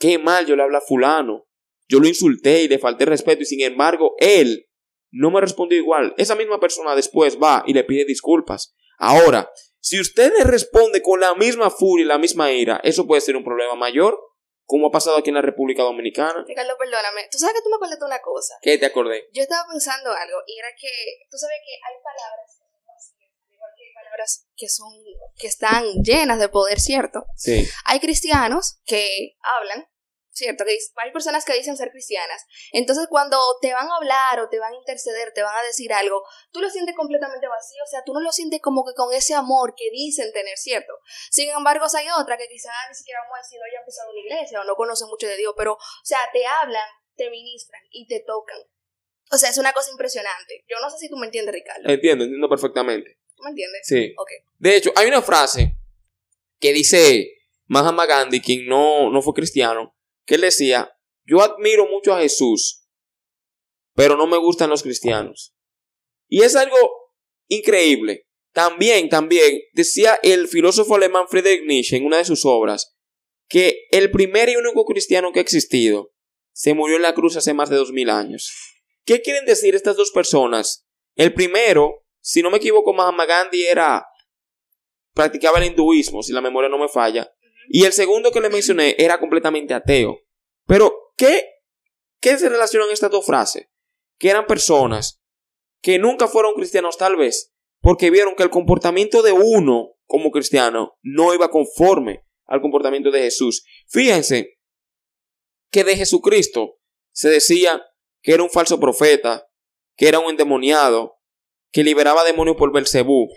qué mal yo le hablo a fulano. Yo lo insulté y le falté respeto y sin embargo, él no me respondió igual. Esa misma persona después va y le pide disculpas. Ahora, si usted le responde con la misma furia y la misma ira, eso puede ser un problema mayor, como ha pasado aquí en la República Dominicana. Ricardo, perdóname. Tú sabes que tú me acordaste de una cosa. ¿Qué te acordé? Yo estaba pensando algo y era que tú sabes que hay palabras que son vacías, al igual que hay palabras que son que están llenas de poder, ¿cierto? Sí. Hay cristianos que hablan, ¿cierto? Que hay personas que dicen ser cristianas. Entonces, cuando te van a hablar o te van a interceder, te van a decir algo, tú lo sientes completamente vacío, o sea, tú no lo sientes como que con ese amor que dicen tener, ¿cierto? Sin embargo, hay otra que quizás ni siquiera vamos a decir, no haya pisado una iglesia o no conocen mucho de Dios, pero, o sea, te hablan, te ministran y te tocan. O sea, es una cosa impresionante. Yo no sé si tú me entiendes, Ricardo. Entiendo, entiendo perfectamente. ¿Tú me entiendes? Sí. Ok. De hecho, hay una frase que dice Mahatma Gandhi, quien no, no fue cristiano, que él decía, yo admiro mucho a Jesús, pero no me gustan los cristianos. Y es algo increíble. También, también, decía el filósofo alemán Friedrich Nietzsche en una de sus obras, que el primer y único cristiano que ha existido se murió en la cruz hace más de dos mil años. ¿Qué quieren decir estas dos personas? El primero, si no me equivoco, Mahatma Gandhi era practicaba el hinduismo, si la memoria no me falla, y el segundo que le mencioné era completamente ateo. Pero, ¿qué, qué se relacionan estas dos frases? Que eran personas que nunca fueron cristianos tal vez, porque vieron que el comportamiento de uno como cristiano no iba conforme al comportamiento de Jesús. Fíjense que de Jesucristo se decía que era un falso profeta, que era un endemoniado, que liberaba demonios por Belcebú.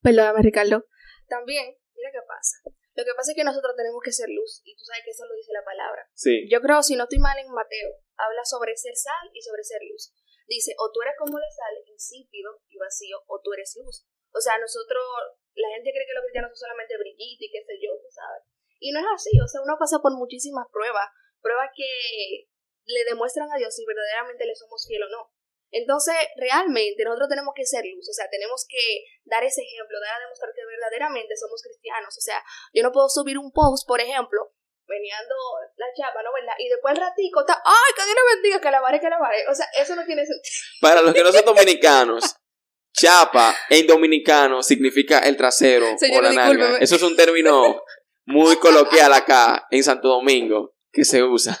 Perdóname, Ricardo. También, mira qué pasa. Lo que pasa es que nosotros tenemos que ser luz, y tú sabes que eso lo dice la palabra. Sí. Yo creo, si no estoy mal en Mateo, habla sobre ser sal y sobre ser luz. Dice, o tú eres como la sal, insípido y vacío, o tú eres luz. O sea, nosotros, la gente cree que los cristianos son solamente brillitos y qué sé yo, tú sabes. Y no es así, o sea, uno pasa por muchísimas pruebas, pruebas que le demuestran a Dios si verdaderamente le somos fiel o no. Entonces, realmente nosotros tenemos que ser luz, o sea, tenemos que dar ese ejemplo, dar a demostrar que verdaderamente somos cristianos. O sea, yo no puedo subir un post, por ejemplo, veniendo la chapa, ¿no? ¿Verdad? Y después el ratico está, ¡ay, que Dios le bendiga, que la vare, que la vare! O sea, eso no tiene sentido. Para los que no son dominicanos, chapa en dominicano significa el trasero o la nalga. Eso es un término muy coloquial acá en Santo Domingo que se usa.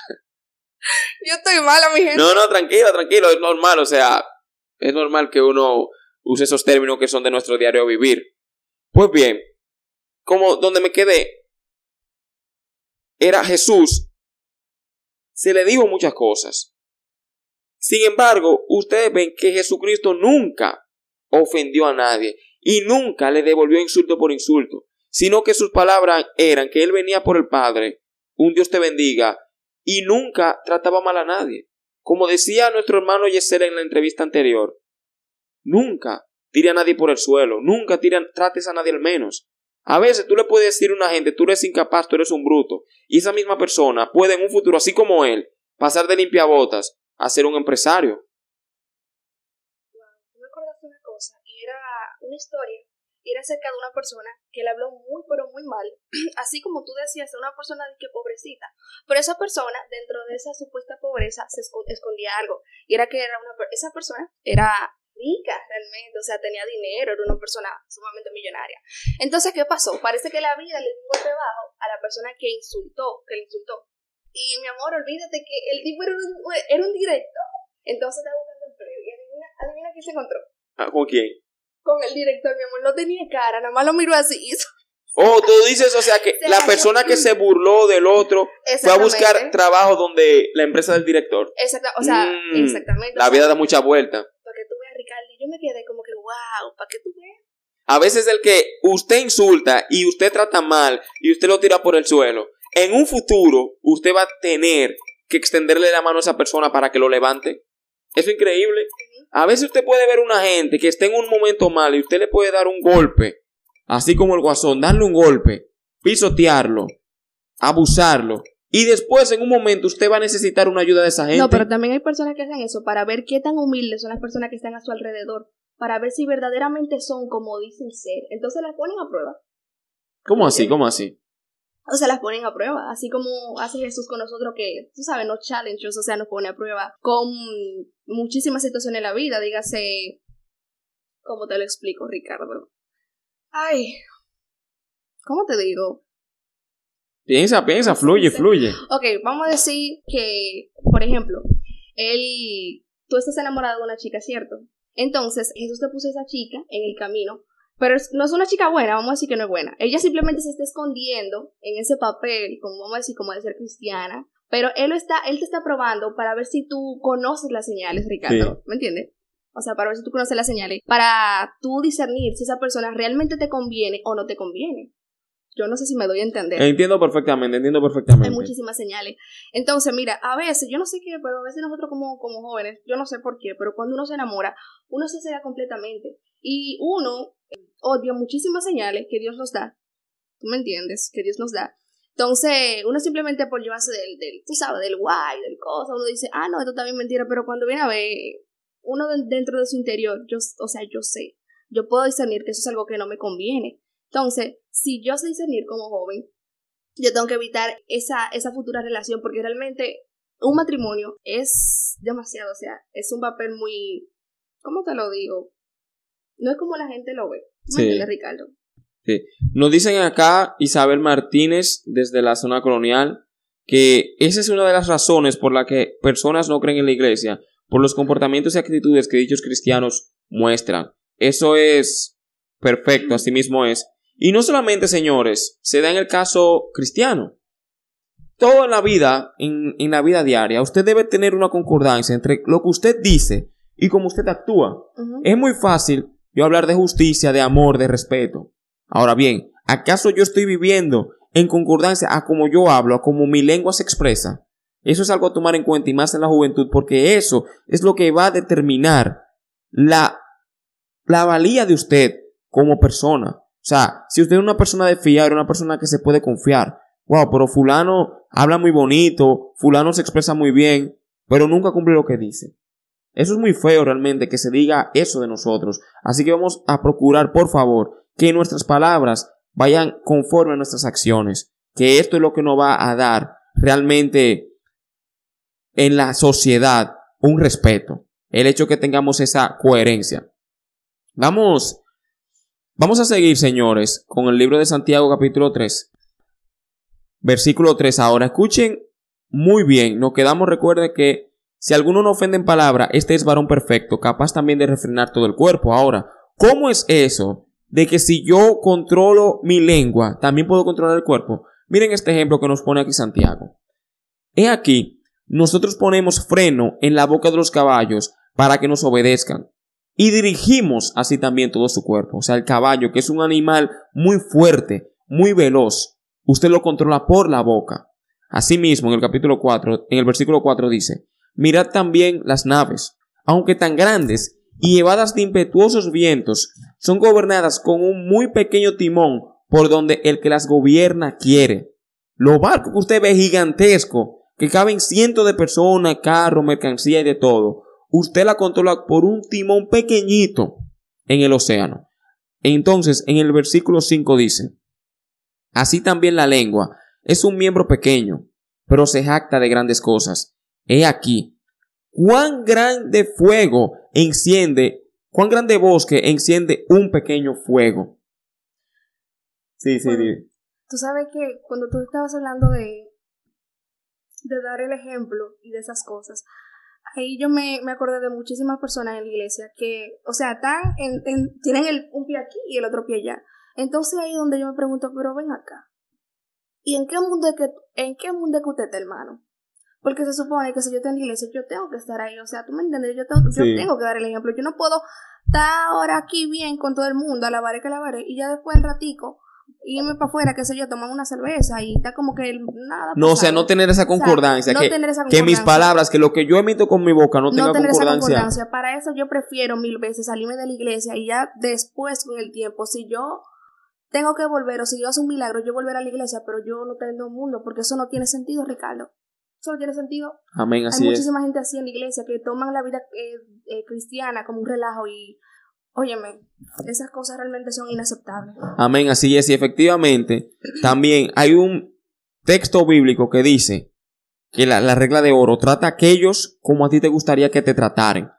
Yo estoy mala, mi gente. No, no, tranquilo, tranquilo, es normal, o sea, es normal que uno use esos términos que son de nuestro diario vivir. Pues bien, como donde me quedé, era Jesús, se le dijo muchas cosas. Sin embargo, ustedes ven que Jesucristo nunca ofendió a nadie y nunca le devolvió insulto por insulto, sino que sus palabras eran que Él venía por el Padre, un Dios te bendiga, y nunca trataba mal a nadie. Como decía nuestro hermano Yesel en la entrevista anterior, nunca tire a nadie por el suelo, nunca trates a nadie al menos. A veces tú le puedes decir a una gente, tú eres incapaz, tú eres un bruto, y esa misma persona puede en un futuro, así como él, pasar de limpiabotas a ser un empresario. me acordaste una cosa, y era una historia, era acerca de una persona que le habló muy, pero muy mal, así como tú decías, de una persona de que pobrecita, pero esa persona, dentro de esa supuesta pobreza, se escondía algo, y era que era una, esa persona era rica realmente, o sea, tenía dinero, era una persona sumamente millonaria. Entonces, ¿qué pasó? Parece que la vida le dio un golpe a la persona que insultó, que le insultó. Y mi amor, olvídate que el tipo era un, era un director. Entonces estaba buscando empleo. Y adivina, adivina quién se encontró. Ah, ¿Con quién? Con el director, mi amor. No tenía cara, nada más lo miró así. Oh, tú dices, o sea, que la persona que se burló del otro fue a buscar trabajo donde la empresa del director. Exacto, o sea, mm, exactamente. La vida da mucha vuelta yo me quedé como que, wow, ¿para qué tú ves? A veces el que usted insulta y usted trata mal y usted lo tira por el suelo, en un futuro usted va a tener que extenderle la mano a esa persona para que lo levante. Eso es increíble. A veces usted puede ver una gente que esté en un momento mal y usted le puede dar un golpe, así como el guasón, darle un golpe, pisotearlo, abusarlo. Y después, en un momento, usted va a necesitar una ayuda de esa gente. No, pero también hay personas que hacen eso para ver qué tan humildes son las personas que están a su alrededor. Para ver si verdaderamente son como dicen ser. Entonces las ponen a prueba. ¿Cómo así? ¿Cómo así? O sea, las ponen a prueba. Así como hace Jesús con nosotros, que, tú sabes, no challenges, o sea, nos pone a prueba con muchísimas situaciones en la vida. Dígase. ¿Cómo te lo explico, Ricardo? Ay. ¿Cómo te digo? Piensa, piensa, fluye, fluye. Ok, vamos a decir que, por ejemplo, él, tú estás enamorado de una chica, ¿cierto? Entonces, Jesús te puso a esa chica en el camino, pero no es una chica buena, vamos a decir que no es buena. Ella simplemente se está escondiendo en ese papel, como vamos a decir, como de ser cristiana, pero él, está, él te está probando para ver si tú conoces las señales, Ricardo, ¿me entiendes? O sea, para ver si tú conoces las señales, para tú discernir si esa persona realmente te conviene o no te conviene. Yo no sé si me doy a entender. Entiendo perfectamente, entiendo perfectamente. Hay muchísimas señales. Entonces, mira, a veces, yo no sé qué, pero a veces nosotros como, como jóvenes, yo no sé por qué, pero cuando uno se enamora, uno se cega completamente. Y uno odia muchísimas señales que Dios nos da. ¿Tú me entiendes? Que Dios nos da. Entonces, uno simplemente por llevarse del, del tú sabes, del guay, del cosa, uno dice, ah, no, esto también es mentira, pero cuando viene a ver, uno dentro de su interior, yo, o sea, yo sé, yo puedo discernir que eso es algo que no me conviene. Entonces, si yo sé discernir como joven, yo tengo que evitar esa, esa futura relación porque realmente un matrimonio es demasiado, o sea, es un papel muy, ¿cómo te lo digo? No es como la gente lo ve. Sí. Ricardo? Sí. Nos dicen acá Isabel Martínez desde la zona colonial que esa es una de las razones por la que personas no creen en la iglesia, por los comportamientos y actitudes que dichos cristianos muestran. Eso es perfecto, así mismo es. Y no solamente, señores, se da en el caso cristiano. Toda la vida, en, la vida diaria, usted debe tener una concordancia entre lo que usted dice y cómo usted actúa. Es muy fácil yo hablar de justicia, de amor, de respeto. Ahora bien, ¿acaso yo estoy viviendo en concordancia a cómo yo hablo, a cómo mi lengua se expresa? Eso es algo a tomar en cuenta y más en la juventud porque eso es lo que va a determinar la, la valía de usted como persona. O sea, si usted es una persona de fiar, una persona que se puede confiar, wow, pero fulano habla muy bonito, fulano se expresa muy bien, pero nunca cumple lo que dice. Eso es muy feo realmente que se diga eso de nosotros. Así que vamos a procurar, por favor, que nuestras palabras vayan conforme a nuestras acciones. Que esto es lo que nos va a dar realmente en la sociedad un respeto. El hecho que tengamos esa coherencia. Vamos, vamos a seguir, señores, con el libro de Santiago capítulo 3. Versículo 3 ahora. Escuchen muy bien. Nos quedamos, recuerden que si alguno no ofende en palabra, este es varón perfecto, capaz también de refrenar todo el cuerpo. Ahora, ¿cómo es eso de que si yo controlo mi lengua, también puedo controlar el cuerpo? Miren este ejemplo que nos pone aquí Santiago. He aquí, nosotros ponemos freno en la boca de los caballos para que nos obedezcan. Y dirigimos así también todo su cuerpo. O sea, el caballo, que es un animal muy fuerte, muy veloz, usted lo controla por la boca. Asimismo, en el capítulo 4, en el versículo 4 dice, Mirad también las naves, aunque tan grandes y llevadas de impetuosos vientos, son gobernadas con un muy pequeño timón por donde el que las gobierna quiere. Los barcos que usted ve gigantesco, que caben cientos de personas, carros, mercancía y de todo, usted la controla por un timón pequeñito en el océano. Entonces, en el versículo 5 dice, Así también la lengua es un miembro pequeño, pero se jacta de grandes cosas. He aquí, cuán grande fuego enciende, cuán grande bosque enciende un pequeño fuego. Sí, sí, Tú sabes que cuando tú estabas hablando de, de dar el ejemplo y de esas cosas, ahí yo me, me acordé de muchísimas personas en la iglesia que, o sea, están en, tienen el, un pie aquí y el otro pie allá. Entonces ahí es donde yo me pregunto, pero ven acá. ¿Y en qué mundo es que, en qué mundo es que usted está, hermano? Porque se supone que si yo estoy en la iglesia, yo tengo que estar ahí. O sea, tú me entiendes, yo, tengo, yo tengo que dar el ejemplo. Yo no puedo estar ahora aquí bien con todo el mundo, alabaré que alabaré, y ya después el ratico irme para afuera, qué sé yo, tomar una cerveza y está como que nada. No, o sea, no tener esa concordancia. que, que mis palabras, que lo que yo emito con mi boca no, tenga tener concordancia. Esa concordancia. Para eso yo prefiero mil veces salirme de la iglesia y ya después con el tiempo, si yo tengo que volver o si Dios hace un milagro, yo volver a la iglesia, pero yo no tengo un mundo, porque eso no tiene sentido, Ricardo. Eso no tiene sentido. Amén, así Hay muchísima gente así en la iglesia que toman la vida eh, eh, cristiana como un relajo y, óyeme, esas cosas realmente son inaceptables. Amén, así es. Y efectivamente, también hay un texto bíblico que dice que la, la regla de oro trata a aquellos como a ti te gustaría que te trataren.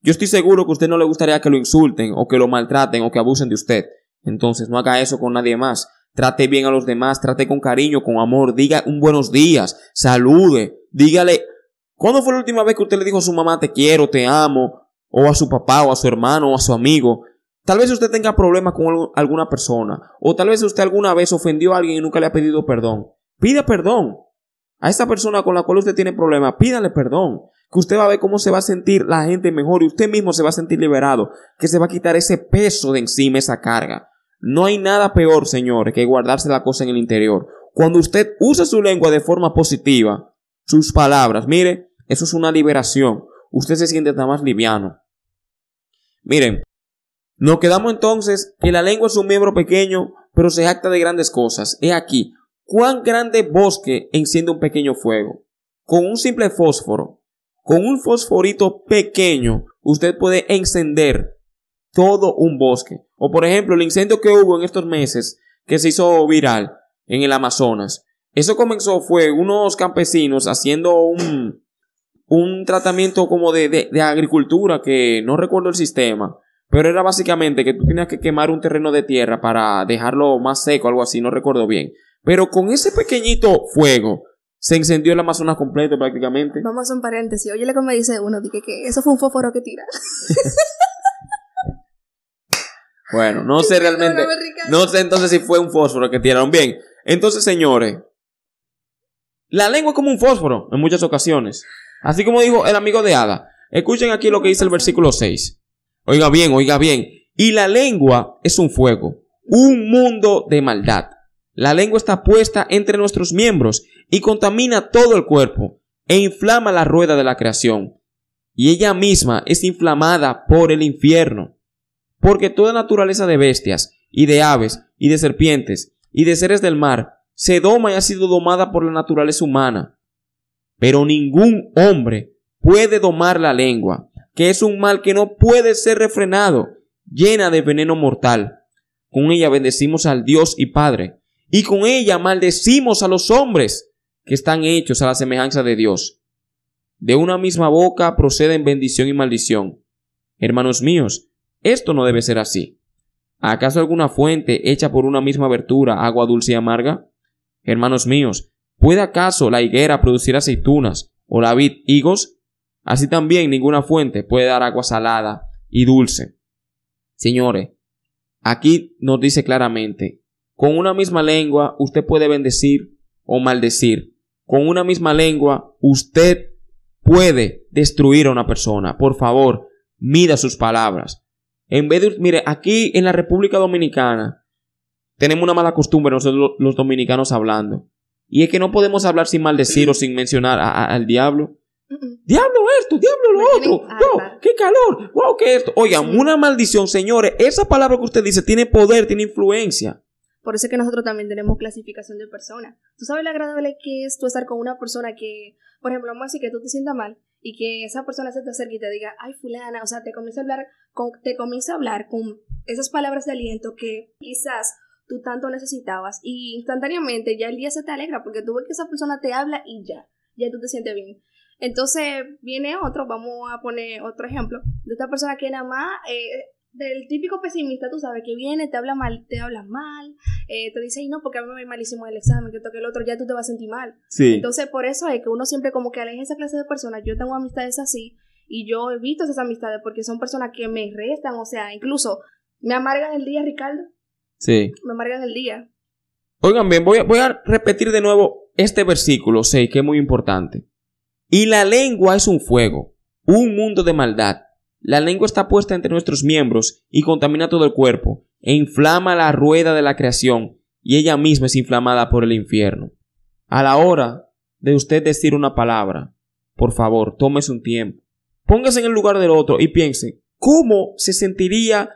Yo estoy seguro que a usted no le gustaría que lo insulten o que lo maltraten o que abusen de usted. Entonces no haga eso con nadie más. Trate bien a los demás, trate con cariño, con amor, diga un buenos días, salude, dígale, ¿cuándo fue la última vez que usted le dijo a su mamá te quiero, te amo? O a su papá, o a su hermano, o a su amigo. Tal vez usted tenga problemas con alguna persona, o tal vez usted alguna vez ofendió a alguien y nunca le ha pedido perdón. Pida perdón. A esa persona con la cual usted tiene problemas, pídale perdón. Que usted va a ver cómo se va a sentir la gente mejor y usted mismo se va a sentir liberado. Que se va a quitar ese peso de encima, esa carga. No hay nada peor, señores, que guardarse la cosa en el interior. Cuando usted usa su lengua de forma positiva, sus palabras, mire, eso es una liberación. Usted se siente tan más liviano. Miren, nos quedamos entonces que la lengua es un miembro pequeño, pero se acta de grandes cosas. He aquí, cuán grande bosque enciende un pequeño fuego. Con un simple fósforo, con un fosforito pequeño, usted puede encender todo un bosque. O por ejemplo, el incendio que hubo en estos meses, que se hizo viral en el Amazonas. Eso comenzó, fue unos campesinos haciendo un, un tratamiento como de, de, agricultura, que no recuerdo el sistema, pero era básicamente que tú tenías que quemar un terreno de tierra para dejarlo más seco, algo así, no recuerdo bien. Pero con ese pequeñito fuego, se encendió el Amazonas completo prácticamente. Vamos a hacer un paréntesis. Oye, me dice uno, dije que eso fue un fósforo que tira. Bueno, no sé realmente. No sé entonces si fue un fósforo que tiraron bien. Entonces, señores, la lengua es como un fósforo en muchas ocasiones. Así como dijo el amigo de Ada. Escuchen aquí lo que dice el versículo 6. Oiga bien, oiga bien. Y la lengua es un fuego, un mundo de maldad. La lengua está puesta entre nuestros miembros y contamina todo el cuerpo e inflama la rueda de la creación. Y ella misma es inflamada por el infierno porque toda naturaleza de bestias y de aves, y de serpientes, y de seres del mar, se doma y ha sido domada por la naturaleza humana. Pero ningún hombre puede domar la lengua, que es un mal que no puede ser refrenado, llena de veneno mortal. Con ella bendecimos al Dios y Padre, y con ella maldecimos a los hombres que están hechos a la semejanza de Dios. De una misma boca proceden bendición y maldición. Hermanos míos, esto no debe ser así. ¿Acaso alguna fuente hecha por una misma abertura agua dulce y amarga? Hermanos míos, ¿puede acaso la higuera producir aceitunas o la vid higos? Así también ninguna fuente puede dar agua salada y dulce. Señores, aquí nos dice claramente, con una misma lengua usted puede bendecir o maldecir. Con una misma lengua usted puede destruir a una persona. Por favor, mida sus palabras. En vez de, mire, aquí en la República Dominicana tenemos una mala costumbre nosotros los dominicanos hablando. Y es que no podemos hablar sin maldecir o sin mencionar al diablo. Diablo esto, diablo lo otro. Wow, qué calor. Wow, qué esto. Oigan, una maldición, señores. Esa palabra que usted dice tiene poder, tiene influencia. Por eso es que nosotros también tenemos clasificación de persona. ¿Tú sabes lo agradable que es tú estar con una persona que, por ejemplo, vamos a decir que tú te sientas mal y que esa persona se te acerque y te diga, ay, fulana, o sea, te comienza a hablar con, te comienza a hablar con esas palabras de aliento que quizás tú tanto necesitabas y instantáneamente ya el día se te alegra porque tú ves que esa persona te habla y ya, ya tú te sientes bien. Entonces viene otro, vamos a poner otro ejemplo, de esta persona que nada más eh, del típico pesimista, tú sabes, que viene, te habla mal, te habla mal, eh, te dice, y no, porque a mí me va malísimo el examen, que toque el otro, ya tú te vas a sentir mal. Sí. Entonces, por eso es que uno siempre como que aleja esa clase de personas. Yo tengo amistades así y yo evito esas amistades porque son personas que me restan, o sea, incluso me amargan el día, Ricardo. Sí. Me amargan el día. Oigan bien, voy a, voy a repetir de nuevo este versículo 6, que es muy importante. Y la lengua es un fuego, un mundo de maldad. La lengua está puesta entre nuestros miembros y contamina todo el cuerpo, e inflama la rueda de la creación, y ella misma es inflamada por el infierno. A la hora de usted decir una palabra, por favor, tómese un tiempo. Póngase en el lugar del otro y piense, ¿cómo se sentiría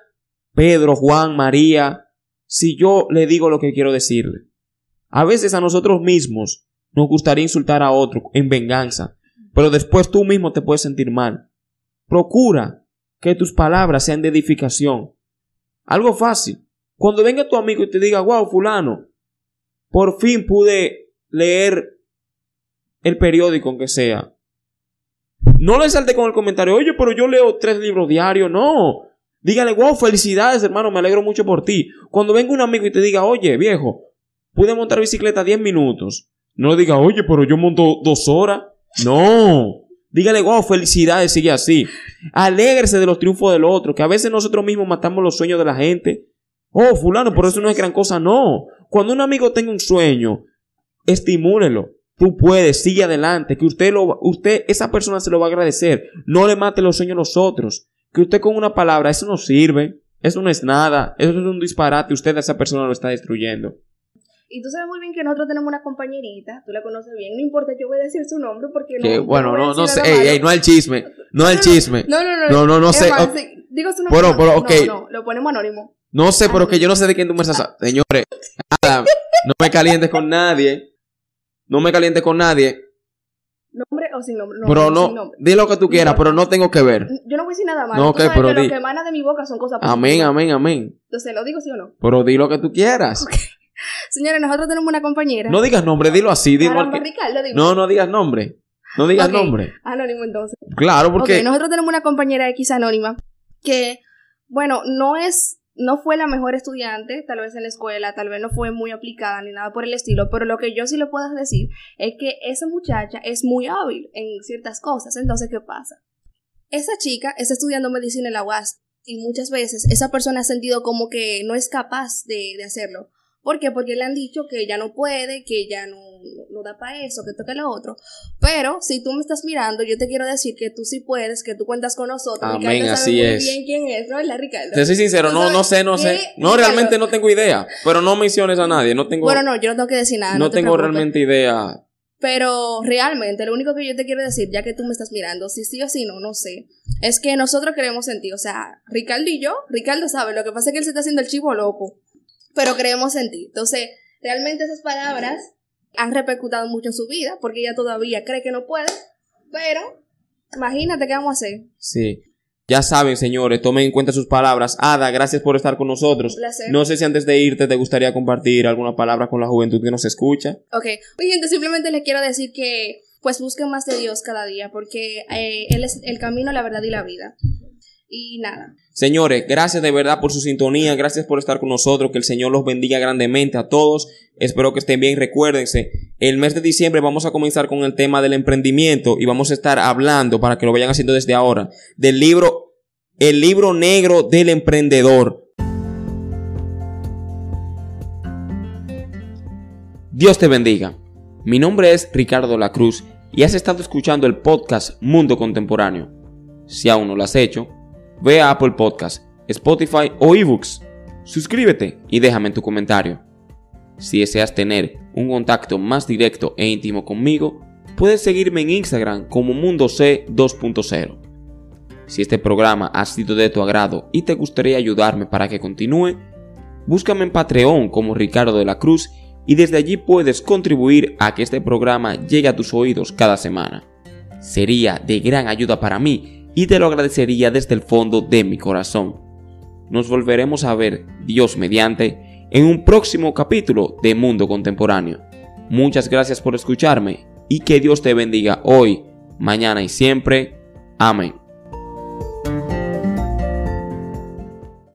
Pedro, Juan, María, si yo le digo lo que quiero decirle? A veces a nosotros mismos nos gustaría insultar a otro en venganza, pero después tú mismo te puedes sentir mal. Procura que tus palabras sean de edificación. Algo fácil. Cuando venga tu amigo y te diga, wow, fulano, por fin pude leer el periódico, aunque sea. No le salte con el comentario, oye, pero yo leo tres libros diarios. No. Dígale, wow, felicidades, hermano, me alegro mucho por ti. Cuando venga un amigo y te diga, oye, viejo, pude montar bicicleta 10 minutos. No le diga, oye, pero yo monto dos horas. No. Dígale, wow, felicidades, sigue así. Alégrese de los triunfos del otro, que a veces nosotros mismos matamos los sueños de la gente. Oh, fulano, por eso no es gran cosa, no. Cuando un amigo tenga un sueño, estimúlelo. Tú puedes, sigue adelante, que usted lo, usted, esa persona se lo va a agradecer. No le mate los sueños a los otros. Que usted con una palabra, eso no sirve, eso no es nada, eso es un disparate, usted a esa persona lo está destruyendo. Y tú sabes muy bien que nosotros tenemos una compañerita, tú la conoces bien, no importa, yo voy a decir su nombre porque no. bueno, no, no, sé, ey, ey, no al chisme, no al chisme. No, no, no. No, no, no sé. digo su nombre. Pero. No, no, lo ponemos anónimo. No sé, pero que yo no sé de quién tú me estás. Señores, nada, no me calientes con nadie. No me calientes con nadie. ¿Nombre o sin nombre? No, pero no, di lo que tú quieras, pero no tengo que ver. Yo no voy a decir nada malo. No, okay, pero que Lo que emana de mi boca son cosas positivas. Amén, amén, amén. Entonces, ¿lo digo sí o no? Pero di lo que tú quieras. Señores, nosotros tenemos una compañera. No digas nombre, dilo así. Dilo No, no digas nombre. No digas nombre. Anónimo entonces. Claro, porque. nosotros tenemos una compañera X anónima que, bueno, no es, no fue la mejor estudiante, tal vez en la escuela, tal vez no fue muy aplicada ni nada por el estilo, pero lo que yo sí le puedo decir es que esa muchacha es muy hábil en ciertas cosas. Entonces, ¿qué pasa? Esa chica está estudiando medicina en la UAS y muchas veces esa persona ha sentido como que no es capaz de, de hacerlo ¿Por qué? Porque le han dicho que ya no puede, que ya no, no da para eso, que toque lo otro. Pero si tú me estás mirando, yo te quiero decir que tú sí puedes, que tú cuentas con nosotros. Amén, así muy es. bien quién es, ¿no? La Ricardo. Te soy sincero, no, no sé, no sé. No, realmente no tengo idea. Pero no menciones a nadie. No tengo. Bueno, no, yo no tengo que decir nada. No, tengo realmente idea. Pero realmente, lo único que yo te quiero decir, ya que tú me estás mirando, si sí o si no, no sé, es que nosotros creemos en ti. O sea, Ricardo y yo, Ricardo sabe, lo que pasa es que él se está haciendo el chivo loco. Pero creemos en ti. Entonces, realmente esas palabras han repercutado mucho en su vida, porque ella todavía cree que no puede, pero imagínate qué vamos a hacer. Sí. Ya saben, señores, tomen en cuenta sus palabras. Ada, gracias por estar con nosotros. Placer. No sé si antes de irte te gustaría compartir alguna palabra con la juventud que nos escucha. Ok, Oye, gente, simplemente les quiero decir que pues busquen más de Dios cada día, porque eh, Él es el camino, la verdad y la vida. Y nada. Señores, gracias de verdad por su sintonía, gracias por estar con nosotros, que el Señor los bendiga grandemente a todos. Espero que estén bien. Recuérdense, el mes de diciembre vamos a comenzar con el tema del emprendimiento y vamos a estar hablando, para que lo vayan haciendo desde ahora, del libro, el libro negro del emprendedor. Dios te bendiga. Mi nombre es Ricardo La Cruz y has estado escuchando el podcast Mundo Contemporáneo. Si aún no lo has hecho, ve a Apple Podcast, Spotify o eBooks. Suscríbete y déjame tu comentario. Si deseas tener un contacto más directo e íntimo conmigo, puedes seguirme en Instagram como Mundo C 2.0. Si este programa ha sido de tu agrado y te gustaría ayudarme para que continúe, búscame en Patreon como Ricardo de la Cruz y desde allí puedes contribuir a que este programa llegue a tus oídos cada semana. Sería de gran ayuda para mí y te lo agradecería desde el fondo de mi corazón. Nos volveremos a ver, Dios mediante, en un próximo capítulo de Mundo Contemporáneo. Muchas gracias por escucharme y que Dios te bendiga hoy, mañana y siempre. Amén.